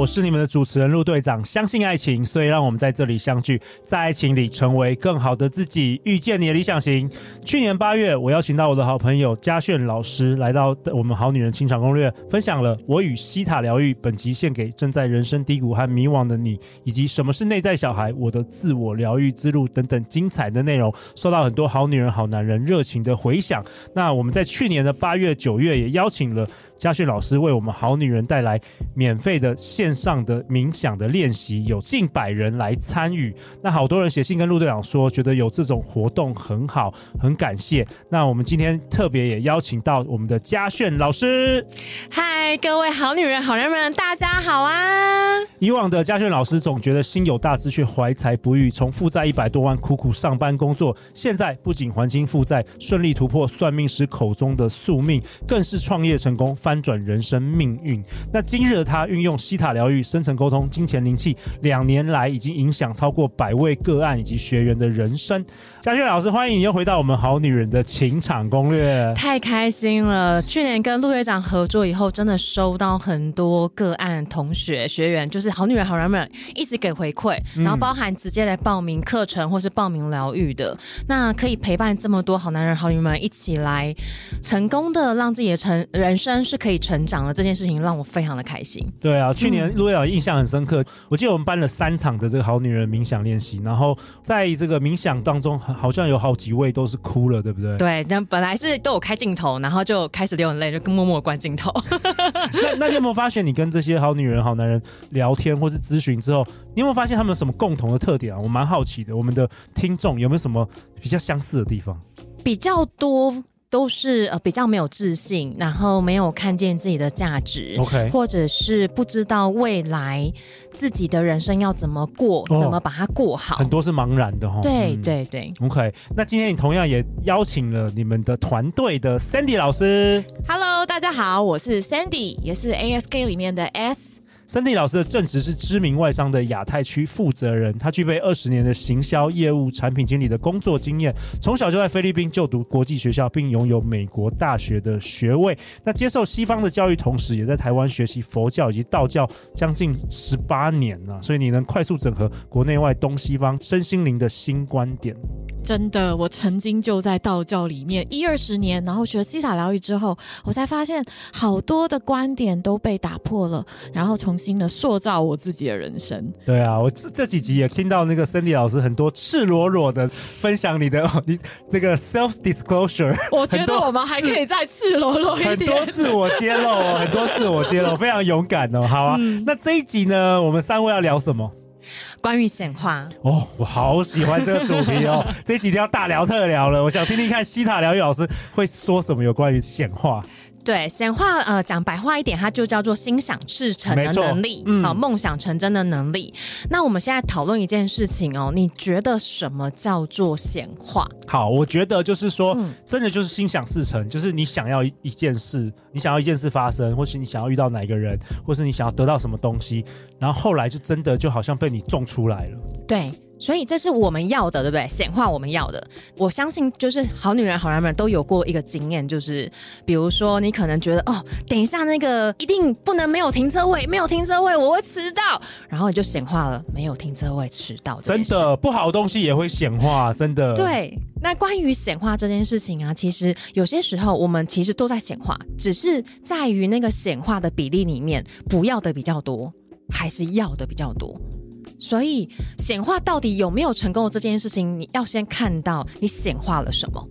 我是你们的主持人陆队长。相信爱情，所以让我们在这里相聚，在爱情里成为更好的自己，遇见你的理想型。去年八月，我邀请到我的好朋友嘉炫老师来到我们好女人情场攻略，分享了我与西塔疗愈。本集献给正在人生低谷和迷惘的你，以及什么是内在小孩、我的自我疗愈之路等等精彩的内容，受到很多好女人、好男人热情的回响。那我们在去年的八月、九月也邀请了。嘉炫老师为我们好女人带来免费的线上的冥想的练习，有近百人来参与。那好多人写信跟陆队长说，觉得有这种活动很好，很感谢。那我们今天特别也邀请到我们的嘉炫老师。嗨，各位好女人、好男人们，大家好啊！以往的嘉炫老师总觉得心有大志却怀才不遇，从负债一百多万苦苦上班工作，现在不仅还清负债，顺利突破算命师口中的宿命，更是创业成功。翻转人生命运。那今日的他运用西塔疗愈、深层沟通、金钱灵气，两年来已经影响超过百位个案以及学员的人生。嘉轩老师，欢迎你又回到我们好女人的情场攻略。太开心了！去年跟陆队长合作以后，真的收到很多个案同学学员，就是好女人、好男人们一直给回馈，然后包含直接来报名课程或是报名疗愈的。嗯、那可以陪伴这么多好男人、好女人们一起来成功的让自己的成人生是。可以成长的这件事情让我非常的开心。对啊，去年陆队长印象很深刻，我记得我们办了三场的这个好女人冥想练习，然后在这个冥想当中，好像有好几位都是哭了，对不对？对，那本来是都有开镜头，然后就开始流眼泪，就默默关镜头。那那你有没有发现，你跟这些好女人、好男人聊天或是咨询之后，你有没有发现他们有什么共同的特点啊？我蛮好奇的，我们的听众有没有什么比较相似的地方？比较多。都是呃比较没有自信，然后没有看见自己的价值，OK，或者是不知道未来自己的人生要怎么过，哦、怎么把它过好，很多是茫然的哈、哦。对对对，OK。那今天你同样也邀请了你们的团队的 Sandy 老师。Hello，大家好，我是 Sandy，也是 ASK 里面的 S。Sandy 老师的正职是知名外商的亚太区负责人，他具备二十年的行销业务、产品经理的工作经验。从小就在菲律宾就读国际学校，并拥有美国大学的学位。那接受西方的教育，同时也在台湾学习佛教以及道教将近十八年了。所以你能快速整合国内外东西方身心灵的新观点。真的，我曾经就在道教里面一二十年，然后学西塔疗愈之后，我才发现好多的观点都被打破了，然后从新的塑造我自己的人生。对啊，我这这几集也听到那个 Sandy 老师很多赤裸裸的分享你的 你那个 self disclosure。我觉得我们还可以再赤裸裸一点，很多自我揭露，很多自我揭露，非常勇敢哦。好啊，嗯、那这一集呢，我们三位要聊什么？关于显化哦，我好喜欢这个主题哦，这一集要大聊特聊了。我想听听看西塔疗愈老师会说什么有关于显化。对，显化呃，讲白话一点，它就叫做心想事成的能力，嗯，啊，梦想成真的能力。那我们现在讨论一件事情哦，你觉得什么叫做显化？好，我觉得就是说，嗯、真的就是心想事成，就是你想要一一件事，你想要一件事发生，或是你想要遇到哪一个人，或是你想要得到什么东西，然后后来就真的就好像被你种出来了。对。所以这是我们要的，对不对？显化我们要的。我相信，就是好女人、好男人都有过一个经验，就是比如说，你可能觉得哦，等一下那个一定不能没有停车位，没有停车位我会迟到，然后你就显化了没有停车位迟到。真的，不好的东西也会显化，真的。对，那关于显化这件事情啊，其实有些时候我们其实都在显化，只是在于那个显化的比例里面，不要的比较多，还是要的比较多。所以显化到底有没有成功的这件事情，你要先看到你显化了什么。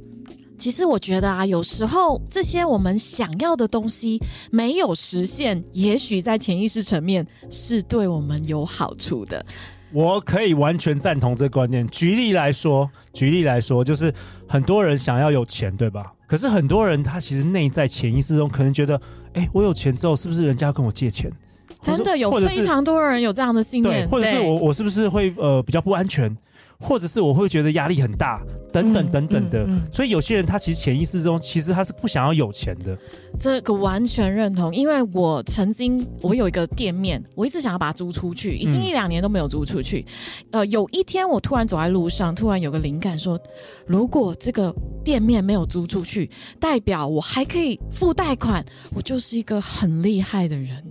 其实我觉得啊，有时候这些我们想要的东西没有实现，也许在潜意识层面是对我们有好处的。我可以完全赞同这个观念。举例来说，举例来说，就是很多人想要有钱，对吧？可是很多人他其实内在潜意识中可能觉得，哎，我有钱之后，是不是人家要跟我借钱？真的有非常多人有这样的信念，或者是我我是不是会呃比较不安全，或者是我会觉得压力很大，等等等等的。嗯嗯嗯、所以有些人他其实潜意识中其实他是不想要有钱的。这个完全认同，因为我曾经我有一个店面，我一直想要把它租出去，已经一两年都没有租出去。嗯、呃，有一天我突然走在路上，突然有个灵感说，如果这个店面没有租出去，代表我还可以付贷款，我就是一个很厉害的人。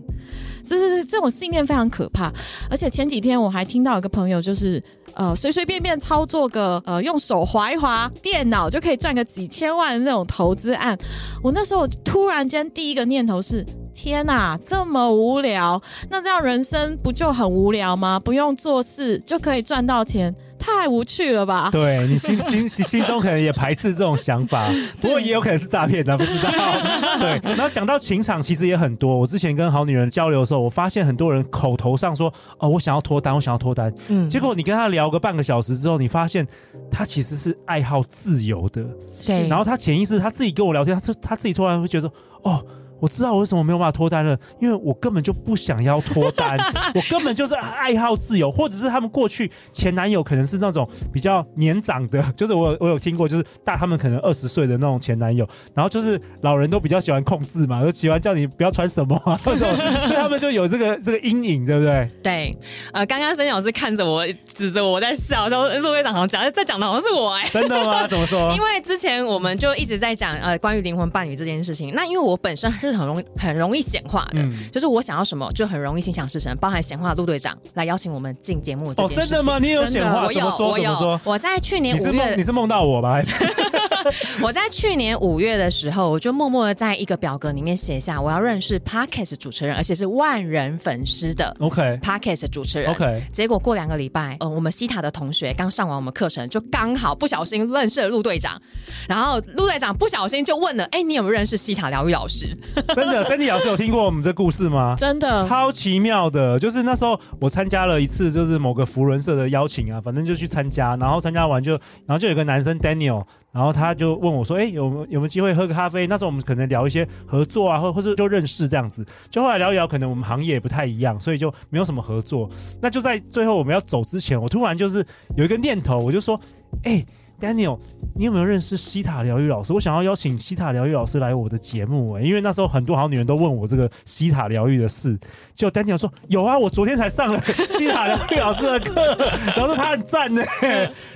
就是这种信念非常可怕，而且前几天我还听到一个朋友，就是呃随随便便操作个呃用手划一划电脑就可以赚个几千万的那种投资案。我那时候突然间第一个念头是：天哪，这么无聊，那这样人生不就很无聊吗？不用做事就可以赚到钱。太无趣了吧？对，你心心心中可能也排斥这种想法，不过也有可能是诈骗的，不知道。对，然后讲到情场，其实也很多。我之前跟好女人交流的时候，我发现很多人口头上说：“哦，我想要脱单，我想要脱单。”嗯，结果你跟他聊个半个小时之后，你发现他其实是爱好自由的。对，然后他潜意识他自己跟我聊天，他就他自己突然会觉得：“哦。”我知道我为什么没有办法脱单了，因为我根本就不想要脱单，我根本就是爱好自由，或者是他们过去前男友可能是那种比较年长的，就是我我有听过，就是大他们可能二十岁的那种前男友，然后就是老人都比较喜欢控制嘛，就喜欢叫你不要穿什么啊，所以他们就有这个这个阴影，对不对？对，呃，刚刚 Sandy 老师看着我，指着我在笑，说陆队长好像讲在讲的好像是我哎、欸，真的吗？怎么说？因为之前我们就一直在讲呃关于灵魂伴侣这件事情，那因为我本身是很容易很容易显化的，嗯、就是我想要什么就很容易心想事成，包含显化陆队长来邀请我们进节目。哦，真的吗？你有显化？我有，说？我有。我在去年五月，你是梦，到我吧？还是 我在去年五月的时候，我就默默的在一个表格里面写下我要认识 Podcast 主持人，而且是万人粉丝的 OK Podcast 主持人。OK，结果过两个礼拜，呃，我们西塔的同学刚上完我们课程，就刚好不小心认识了陆队长，然后陆队长不小心就问了：“哎，你有没有认识西塔疗愈老师？” 真的，Sandy 老师有听过我们这故事吗？真的，超奇妙的，就是那时候我参加了一次，就是某个福伦社的邀请啊，反正就去参加，然后参加完就，然后就有个男生 Daniel。然后他就问我说：“哎，有没有有没有机会喝个咖啡？那时候我们可能聊一些合作啊，或或是就认识这样子。就后来聊一聊，可能我们行业也不太一样，所以就没有什么合作。那就在最后我们要走之前，我突然就是有一个念头，我就说：哎。” Daniel，你有没有认识西塔疗愈老师？我想要邀请西塔疗愈老师来我的节目哎、欸，因为那时候很多好女人都问我这个西塔疗愈的事。结果 Daniel 说有啊，我昨天才上了 西塔疗愈老师的课，然后说他很赞呢。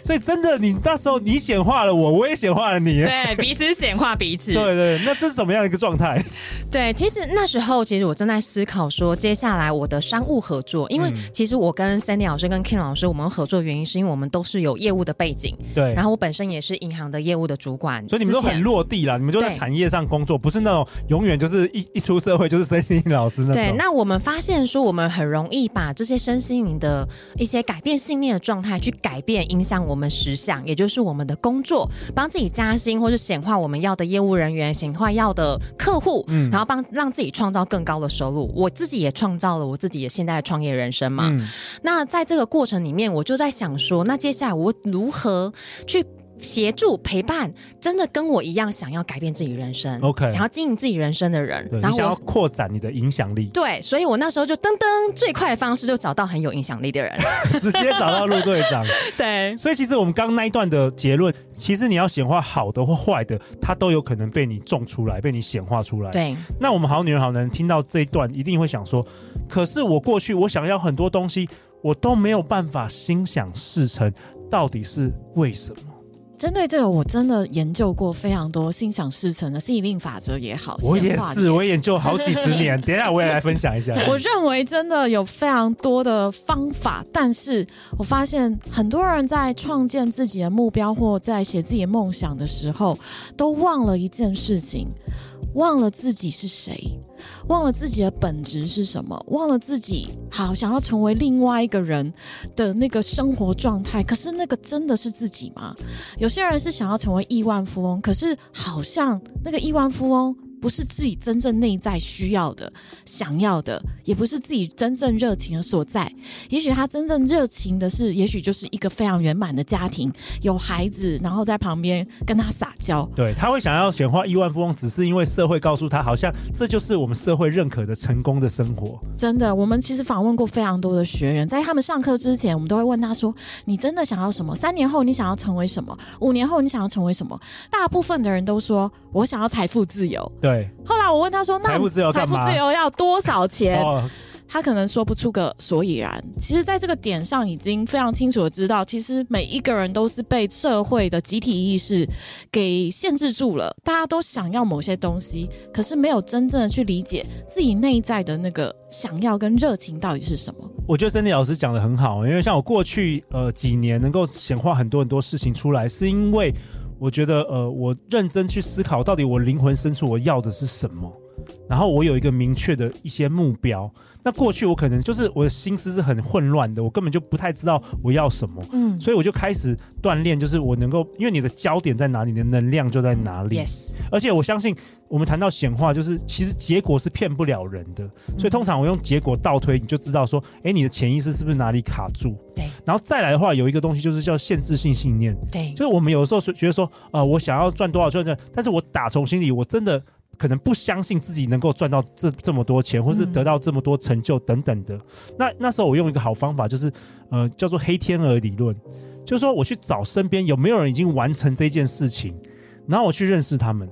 所以真的，你那时候你显化了我，我也显化了你，对，彼此显化彼此。对，对对，那这是什么样的一个状态？对，其实那时候其实我正在思考说，接下来我的商务合作，因为其实我跟 Sandy 老师跟 Ken 老师我们合作的原因是因为我们都是有业务的背景，对，然后。我本身也是银行的业务的主管，所以你们都很落地啦，你们就在产业上工作，不是那种永远就是一一出社会就是身心灵老师那种。对，那我们发现说，我们很容易把这些身心灵的一些改变信念的状态去改变，影响我们实相，也就是我们的工作，帮自己加薪，或是显化我们要的业务人员，显化要的客户，嗯，然后帮让自己创造更高的收入。我自己也创造了我自己的现在的创业人生嘛。嗯，那在这个过程里面，我就在想说，那接下来我如何去？协助陪伴，真的跟我一样想要改变自己人生，OK，想要经营自己人生的人，然后想要扩展你的影响力，对，所以我那时候就噔噔最快的方式就找到很有影响力的人，直接找到陆队长，对，所以其实我们刚刚那一段的结论，其实你要显化好的或坏的，它都有可能被你种出来，被你显化出来。对，那我们好女人好男人听到这一段，一定会想说，可是我过去我想要很多东西，我都没有办法心想事成，到底是为什么？针对这个，我真的研究过非常多心想事成的吸引力法则也好，我也是，我研究好几十年。等一下我也来分享一下。我认为真的有非常多的方法，但是我发现很多人在创建自己的目标或在写自己的梦想的时候，都忘了一件事情。忘了自己是谁，忘了自己的本质是什么，忘了自己好想要成为另外一个人的那个生活状态。可是那个真的是自己吗？有些人是想要成为亿万富翁，可是好像那个亿万富翁不是自己真正内在需要的、想要的，也不是自己真正热情的所在。也许他真正热情的是，也许就是一个非常圆满的家庭，有孩子，然后在旁边跟他撒娇。对，他会想要显化亿万富翁，只是因为社会告诉他，好像这就是我们社会认可的成功的生活。真的，我们其实访问过非常多的学员，在他们上课之前，我们都会问他说：“你真的想要什么？三年后你想要成为什么？五年后你想要成为什么？”大部分的人都说：“我想要财富自由。”对。对，后来我问他说：“那财富自由财富自由要多少钱？”哦、他可能说不出个所以然。其实，在这个点上，已经非常清楚的知道，其实每一个人都是被社会的集体意识给限制住了。大家都想要某些东西，可是没有真正的去理解自己内在的那个想要跟热情到底是什么。我觉得 Sandy 老师讲的很好，因为像我过去呃几年能够显化很多很多事情出来，是因为。我觉得，呃，我认真去思考，到底我灵魂深处我要的是什么，然后我有一个明确的一些目标。那过去我可能就是我的心思是很混乱的，我根本就不太知道我要什么，嗯，所以我就开始锻炼，就是我能够，因为你的焦点在哪里，你的能量就在哪里。Yes，而且我相信，我们谈到显化，就是其实结果是骗不了人的，所以通常我用结果倒推，你就知道说，哎，你的潜意识是不是哪里卡住？对，然后再来的话，有一个东西就是叫限制性信念，对，就是我们有的时候是觉得说，呃，我想要赚多少赚赚，但是我打从心里我真的。可能不相信自己能够赚到这这么多钱，或是得到这么多成就等等的。嗯、那那时候我用一个好方法，就是呃叫做黑天鹅理论，就是说我去找身边有没有人已经完成这件事情，然后我去认识他们。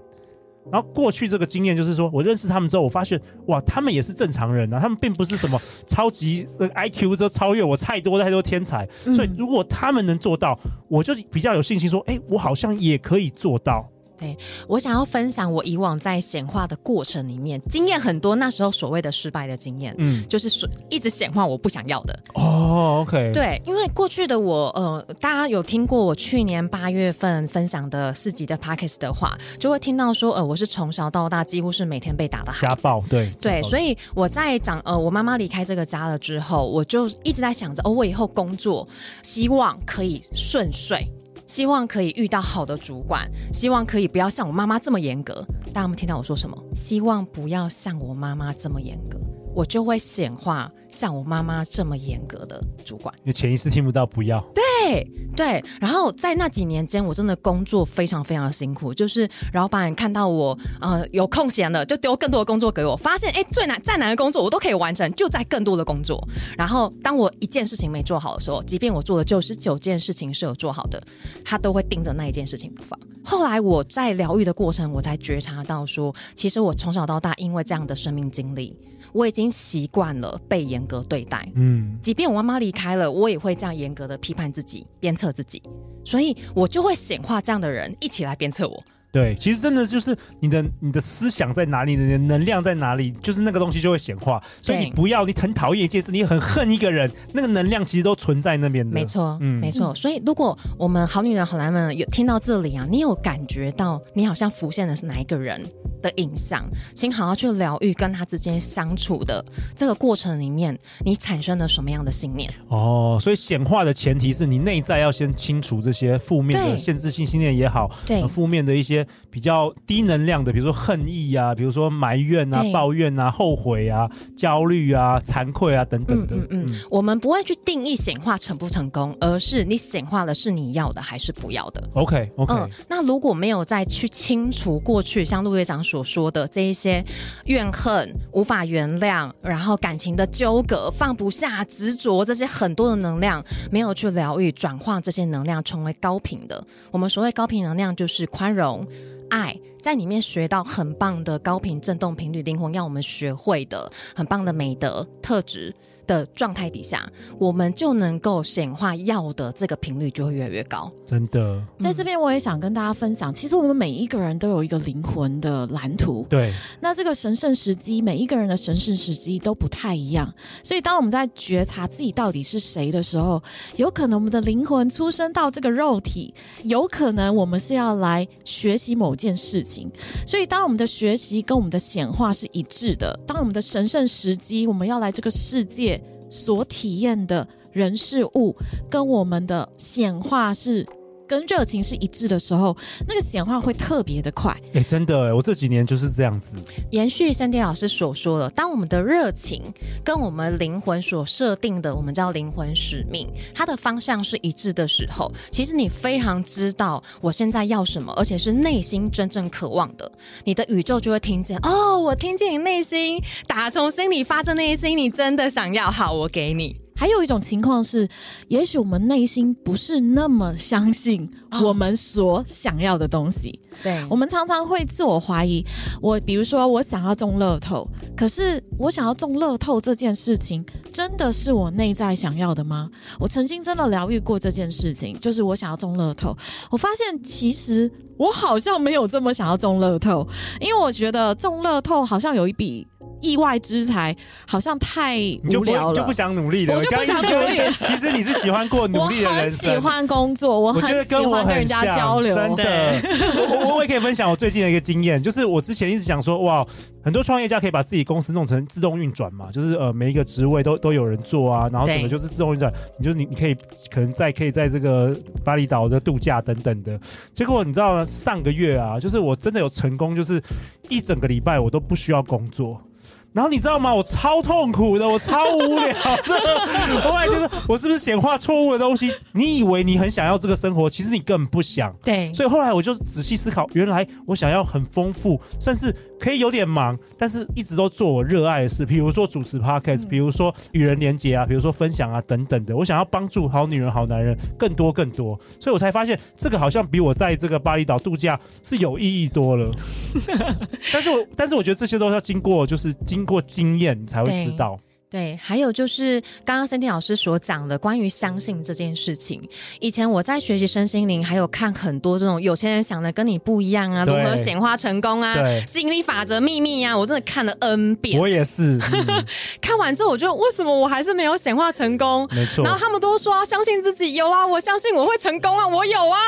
然后过去这个经验就是说我认识他们之后，我发现哇，他们也是正常人啊，他们并不是什么超级 IQ 就超越我太多太多天才。所以如果他们能做到，我就比较有信心说，哎，我好像也可以做到。对，我想要分享我以往在显化的过程里面经验很多，那时候所谓的失败的经验，嗯，就是说一直显化我不想要的。哦，OK，对，因为过去的我，呃，大家有听过我去年八月份分享的四集的 p a c k e s 的话，就会听到说，呃，我是从小到大几乎是每天被打的，家暴，对，对，所以我在长，呃，我妈妈离开这个家了之后，我就一直在想着，哦，我以后工作希望可以顺遂。希望可以遇到好的主管，希望可以不要像我妈妈这么严格。大家有没有听到我说什么？希望不要像我妈妈这么严格，我就会显化像我妈妈这么严格的主管。你潜意识听不到，不要。对对，然后在那几年间，我真的工作非常非常的辛苦。就是老板看到我呃有空闲了，就丢更多的工作给我。发现哎，最难再难的工作我都可以完成，就在更多的工作。然后当我一件事情没做好的时候，即便我做的九十九件事情是有做好的，他都会盯着那一件事情不放。后来我在疗愈的过程，我才觉察到说，其实我从小到大因为这样的生命经历。我已经习惯了被严格对待，嗯，即便我妈妈离开了，我也会这样严格的批判自己、鞭策自己，所以我就会显化这样的人一起来鞭策我。对，其实真的就是你的你的思想在哪里，你的能量在哪里，就是那个东西就会显化。所以你不要，你很讨厌一件事，你很恨一个人，那个能量其实都存在那边的。没错，嗯，没错。所以如果我们好女人好男人有听到这里啊，你有感觉到你好像浮现的是哪一个人的影像，请好好去疗愈跟他之间相处的这个过程里面，你产生了什么样的信念？哦，所以显化的前提是你内在要先清除这些负面的限制性信念也好，对，负面的一些比较低能量的，比如说恨意啊，比如说埋怨啊、抱怨啊、后悔啊、焦虑啊、惭愧啊等等的。嗯嗯，嗯，我们不会去定义显化成不成功，而是你显化的是你要的还是不要的。OK OK，嗯，那如果没有再去清除过去，像陆队长所说的这一些怨恨、无法原谅，然后感情的纠葛、放不下、执着，这些很多的能量没有去疗愈、转化这些能量，成为高频的。我们所谓高频能量，就是宽容。爱在里面学到很棒的高频振动频率，灵魂要我们学会的很棒的美德特质的状态底下，我们就能够显化要的这个频率就会越来越高。真的，在这边我也想跟大家分享，其实我们每一个人都有一个灵魂的蓝图。对，那这个神圣时机，每一个人的神圣时机都不太一样。所以当我们在觉察自己到底是谁的时候，有可能我们的灵魂出生到这个肉体，有可能我们是要来学习某件事情。所以当我们的学习跟我们的显化是一致的，当我们的神圣时机，我们要来这个世界。所体验的人事物跟我们的显化是跟热情是一致的时候，那个显化会特别的快。哎、欸，真的哎，我这几年就是这样子。延续 Sandy 老师所说的，当我们的热情跟我们灵魂所设定的，我们叫灵魂使命，它的方向是一致的时候，其实你非常知道我现在要什么，而且是内心真正渴望的，你的宇宙就会听见。哦，我听见你内心打从心里发自内心，你真的想要，好，我给你。还有一种情况是，也许我们内心不是那么相信我们所想要的东西。对，我们常常会自我怀疑。我比如说，我想要中乐透，可是我想要中乐透这件事情，真的是我内在想要的吗？我曾经真的疗愈过这件事情，就是我想要中乐透。我发现其实我好像没有这么想要中乐透，因为我觉得中乐透好像有一笔。意外之财好像太无聊了，就不，就不想努力了。我就不想努力。其实你是喜欢过努力的人生。我很喜欢工作，我很喜欢跟人家交流。真的，我我也可以分享我最近的一个经验，就是我之前一直想说，哇，很多创业家可以把自己公司弄成自动运转嘛，就是呃每一个职位都都有人做啊，然后整个就是自动运转，你就你你可以可能在可以在这个巴厘岛的度假等等的。结果你知道上个月啊，就是我真的有成功，就是一整个礼拜我都不需要工作。然后你知道吗？我超痛苦的，我超无聊的。后来就是，我是不是显化错误的东西？你以为你很想要这个生活，其实你根本不想。对。所以后来我就仔细思考，原来我想要很丰富，甚至可以有点忙，但是一直都做我热爱的事，比如说主持 Podcast，比如说与人连结啊，比如说分享啊等等的。我想要帮助好女人、好男人更多更多，所以我才发现这个好像比我在这个巴厘岛度假是有意义多了。但是我但是我觉得这些都要经过，就是经。过经验，才会知道。对，还有就是刚刚 Sandy 老师所讲的关于相信这件事情。以前我在学习身心灵，还有看很多这种有钱人想的跟你不一样啊，如何显化成功啊，吸引力法则秘密啊，我真的看了 N 遍。我也是，嗯、看完之后，我觉得为什么我还是没有显化成功？没错。然后他们都说要相信自己，有啊，我相信我会成功啊，我有啊。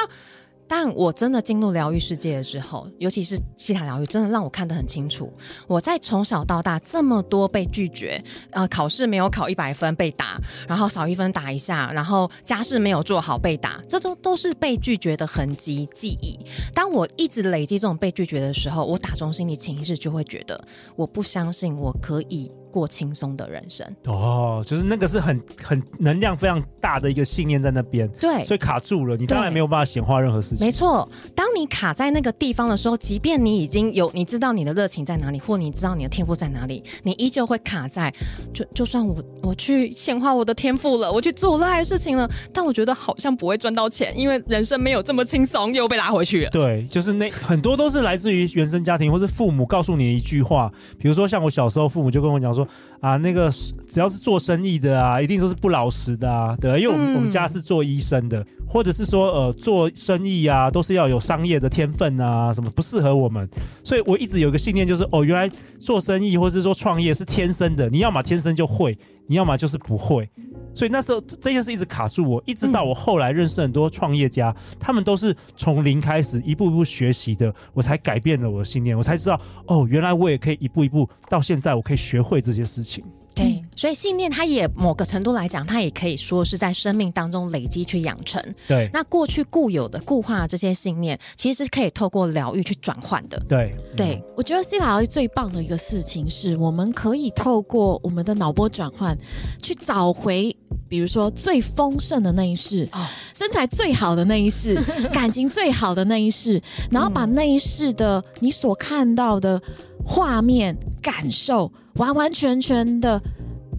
但我真的进入疗愈世界的时候，尤其是西塔疗愈，真的让我看得很清楚。我在从小到大这么多被拒绝，呃，考试没有考一百分被打，然后少一分打一下，然后家事没有做好被打，这都都是被拒绝的痕迹记忆。当我一直累积这种被拒绝的时候，我打中心里潜意识就会觉得，我不相信我可以。过轻松的人生哦，就是那个是很很能量非常大的一个信念在那边，对，所以卡住了，你当然没有办法显化任何事情。没错，当你卡在那个地方的时候，即便你已经有你知道你的热情在哪里，或你知道你的天赋在哪里，你依旧会卡在。就就算我我去显化我的天赋了，我去做我热爱的事情了，但我觉得好像不会赚到钱，因为人生没有这么轻松，又被拉回去了。对，就是那很多都是来自于原生家庭，或是父母告诉你一句话，比如说像我小时候，父母就跟我讲说。so, 啊，那个只要是做生意的啊，一定都是不老实的啊，对，因为我们、嗯、我们家是做医生的，或者是说呃做生意啊，都是要有商业的天分啊，什么不适合我们，所以我一直有一个信念，就是哦，原来做生意或者是说创业是天生的，你要么天生就会，你要么就是不会。所以那时候这件事一直卡住我，一直到我后来认识很多创业家，嗯、他们都是从零开始，一步一步学习的，我才改变了我的信念，我才知道哦，原来我也可以一步一步到现在，我可以学会这些事情。对，所以信念它也某个程度来讲，它也可以说是在生命当中累积去养成。对，那过去固有的固化的这些信念，其实是可以透过疗愈去转换的。对，对，嗯、我觉得西塔疗愈最棒的一个事情是，我们可以透过我们的脑波转换，去找回，比如说最丰盛的那一世，哦、身材最好的那一世，感情最好的那一世，然后把那一世的你所看到的画面感受。完完全全的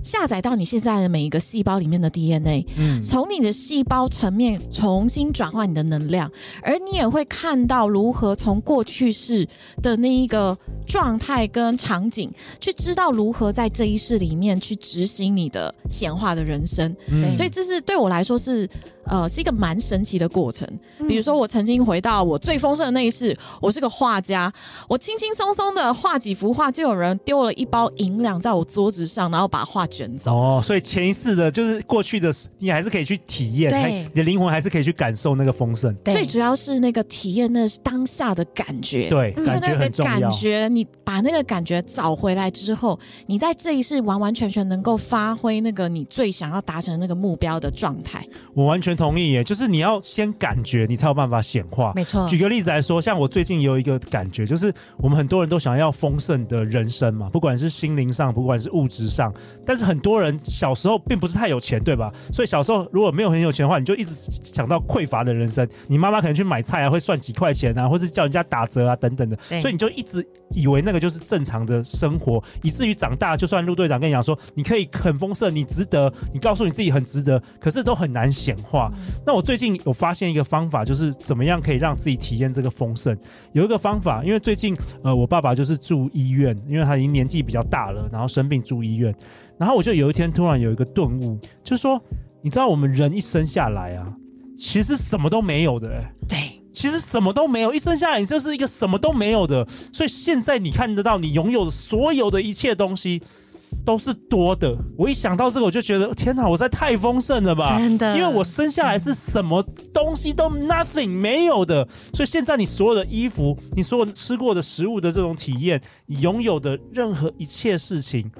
下载到你现在的每一个细胞里面的 DNA，嗯，从你的细胞层面重新转换你的能量，而你也会看到如何从过去式的那一个状态跟场景，去知道如何在这一世里面去执行你的显化的人生。嗯，所以这是对我来说是。呃，是一个蛮神奇的过程。比如说，我曾经回到我最丰盛的那一世，我是个画家，我轻轻松松的画几幅画，就有人丢了一包银两在我桌子上，然后把画卷走。哦，所以前一世的，就是过去的，你还是可以去体验，对，你的灵魂还是可以去感受那个丰盛。最主要是那个体验，那是当下的感觉。对，感觉很重要。感觉，你把那个感觉找回来之后，你在这一世完完全全能够发挥那个你最想要达成的那个目标的状态。我完全。全同意耶，就是你要先感觉，你才有办法显化。没错。举个例子来说，像我最近有一个感觉，就是我们很多人都想要丰盛的人生嘛，不管是心灵上，不管是物质上。但是很多人小时候并不是太有钱，对吧？所以小时候如果没有很有钱的话，你就一直想到匮乏的人生。你妈妈可能去买菜啊，会算几块钱啊，或是叫人家打折啊等等的，所以你就一直以为那个就是正常的生活，以至于长大，就算陆队长跟你讲说，你可以很丰盛，你值得，你告诉你自己很值得，可是都很难显化。那我最近有发现一个方法，就是怎么样可以让自己体验这个丰盛。有一个方法，因为最近呃，我爸爸就是住医院，因为他已经年纪比较大了，然后生病住医院。然后我就有一天突然有一个顿悟，就是说，你知道我们人一生下来啊，其实什么都没有的，欸，对，其实什么都没有，一生下来你就是一个什么都没有的。所以现在你看得到你拥有的所有的一切东西。都是多的。我一想到这个，我就觉得天哪，我实在太丰盛了吧！真的，因为我生下来是什么东西都 nothing 没有的，所以现在你所有的衣服，你所有吃过的食物的这种体验，你拥有的任何一切事情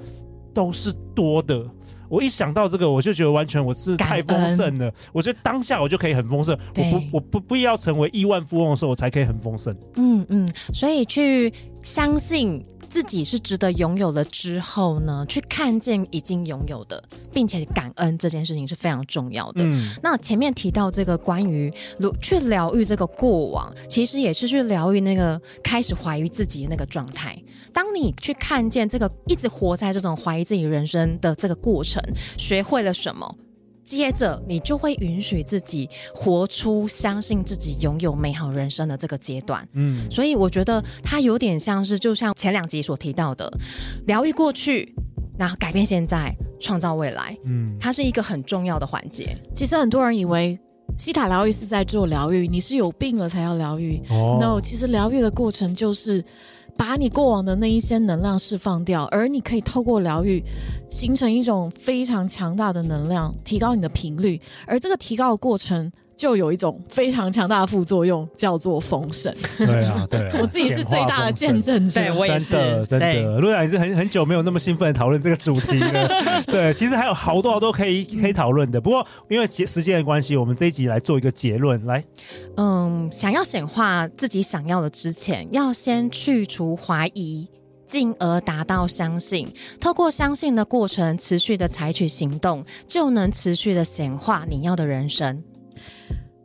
都是多的。我一想到这个，我就觉得完全我是太丰盛了。我觉得当下我就可以很丰盛，我不我不不要成为亿万富翁的时候，我才可以很丰盛。嗯嗯，所以去相信。自己是值得拥有了之后呢，去看见已经拥有的，并且感恩这件事情是非常重要的。嗯，那前面提到这个关于去疗愈这个过往，其实也是去疗愈那个开始怀疑自己的那个状态。当你去看见这个一直活在这种怀疑自己人生的这个过程，学会了什么？接着，你就会允许自己活出相信自己拥有美好人生的这个阶段。嗯，所以我觉得它有点像是，就像前两集所提到的，疗愈过去，然后改变现在，创造未来。嗯，它是一个很重要的环节。其实很多人以为西塔疗愈是在做疗愈，你是有病了才要疗愈。哦，No，其实疗愈的过程就是。把你过往的那一些能量释放掉，而你可以透过疗愈，形成一种非常强大的能量，提高你的频率，而这个提高的过程。就有一种非常强大的副作用，叫做丰盛。对啊，对啊，我自己是最大的见证者。对，我也是。真的，真的，陆队长也是很很久没有那么兴奋的讨论这个主题了。对，其实还有好多好多可以可以讨论的。不过因为时间的关系，我们这一集来做一个结论。来，嗯，想要显化自己想要的之前，要先去除怀疑，进而达到相信。透过相信的过程，持续的采取行动，就能持续的显化你要的人生。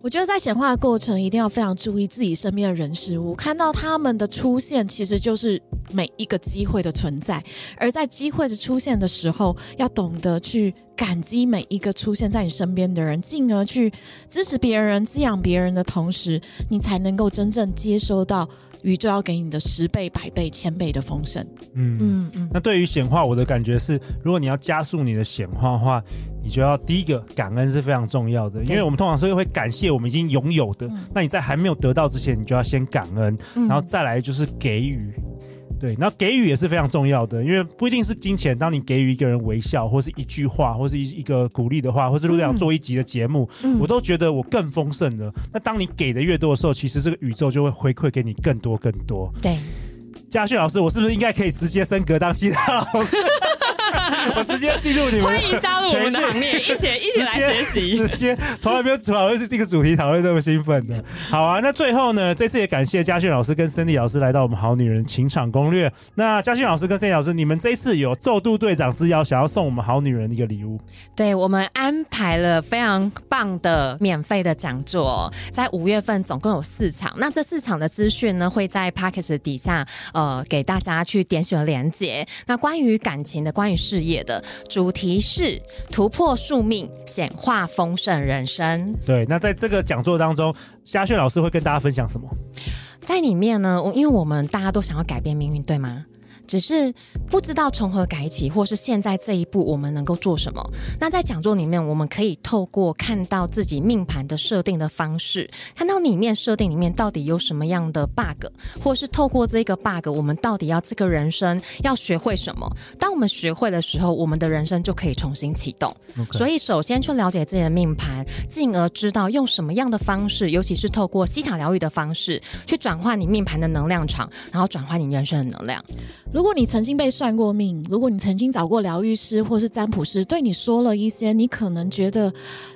我觉得在显化的过程，一定要非常注意自己身边的人事物，看到他们的出现，其实就是每一个机会的存在。而在机会的出现的时候，要懂得去感激每一个出现在你身边的人，进而去支持别人、滋养别人的同时，你才能够真正接收到。宇宙要给你的十倍、百倍、千倍的丰盛。嗯嗯嗯。那对于显化，我的感觉是，如果你要加速你的显化的话，你就要第一个感恩是非常重要的，因为我们通常是会感谢我们已经拥有的。那你在还没有得到之前，你就要先感恩，然后再来就是给予。对，那给予也是非常重要的，因为不一定是金钱。当你给予一个人微笑，或是一句话，或是一一个鼓励的话，或是如果要做一集的节目，嗯、我都觉得我更丰盛了。那当你给的越多的时候，其实这个宇宙就会回馈给你更多更多。对，嘉训老师，我是不是应该可以直接升格当希塔老师？我直接进入你们，欢迎加入我们的行列，一起一起来学习。直接从来没有讨论是这个主题讨论这么兴奋的。好啊，那最后呢，这次也感谢嘉训老师跟 Sandy 老师来到我们好女人情场攻略。那嘉训老师跟 Sandy 老师，你们这一次有奏度队长之邀，想要送我们好女人一个礼物？对，我们安排了非常棒的免费的讲座，在五月份总共有四场。那这四场的资讯呢，会在 Podcast 底下呃给大家去点选连接。那关于感情的，关于事业的主题是突破宿命，显化丰盛人生。对，那在这个讲座当中，虾炫老师会跟大家分享什么？在里面呢，因为我们大家都想要改变命运，对吗？只是不知道从何改起，或是现在这一步我们能够做什么？那在讲座里面，我们可以透过看到自己命盘的设定的方式，看到里面设定里面到底有什么样的 bug，或是透过这个 bug，我们到底要这个人生要学会什么？当我们学会的时候，我们的人生就可以重新启动。所以，首先去了解自己的命盘，进而知道用什么样的方式，尤其是透过西塔疗愈的方式，去转换你命盘的能量场，然后转换你人生的能量。如果你曾经被算过命，如果你曾经找过疗愈师或是占卜师，对你说了一些你可能觉得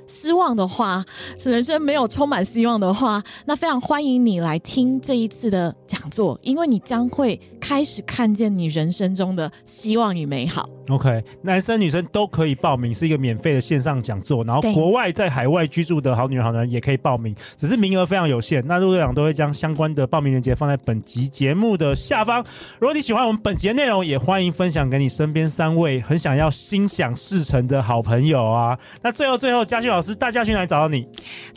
失望的话，是人生没有充满希望的话，那非常欢迎你来听这一次的讲座，因为你将会开始看见你人生中的希望与美好。OK，男生女生都可以报名，是一个免费的线上讲座。然后国外在海外居住的好女人、好男人也可以报名，只是名额非常有限。那陆队长都会将相关的报名链接放在本集节目的下方。如果你喜欢我们本集的内容，也欢迎分享给你身边三位很想要心想事成的好朋友啊。那最后最后，嘉俊老师，大家去哪里找到你？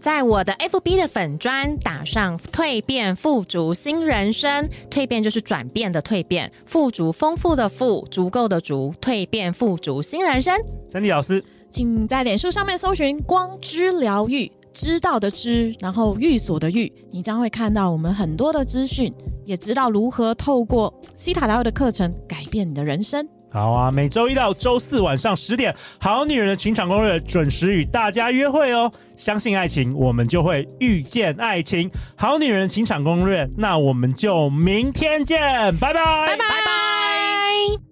在我的 FB 的粉砖打上“蜕变富足新人生”，蜕变就是转变的蜕变，富足丰富的富，足够的足，蜕。蜕变富足新人生，珊迪老师，请在脸书上面搜寻“光之疗愈”，知道的知，然后寓所的寓，你将会看到我们很多的资讯，也知道如何透过西塔疗愈的课程改变你的人生。好啊，每周一到周四晚上十点，《好女人的情场攻略》准时与大家约会哦。相信爱情，我们就会遇见爱情。《好女人的情场攻略》，那我们就明天见，拜拜，拜拜，拜拜。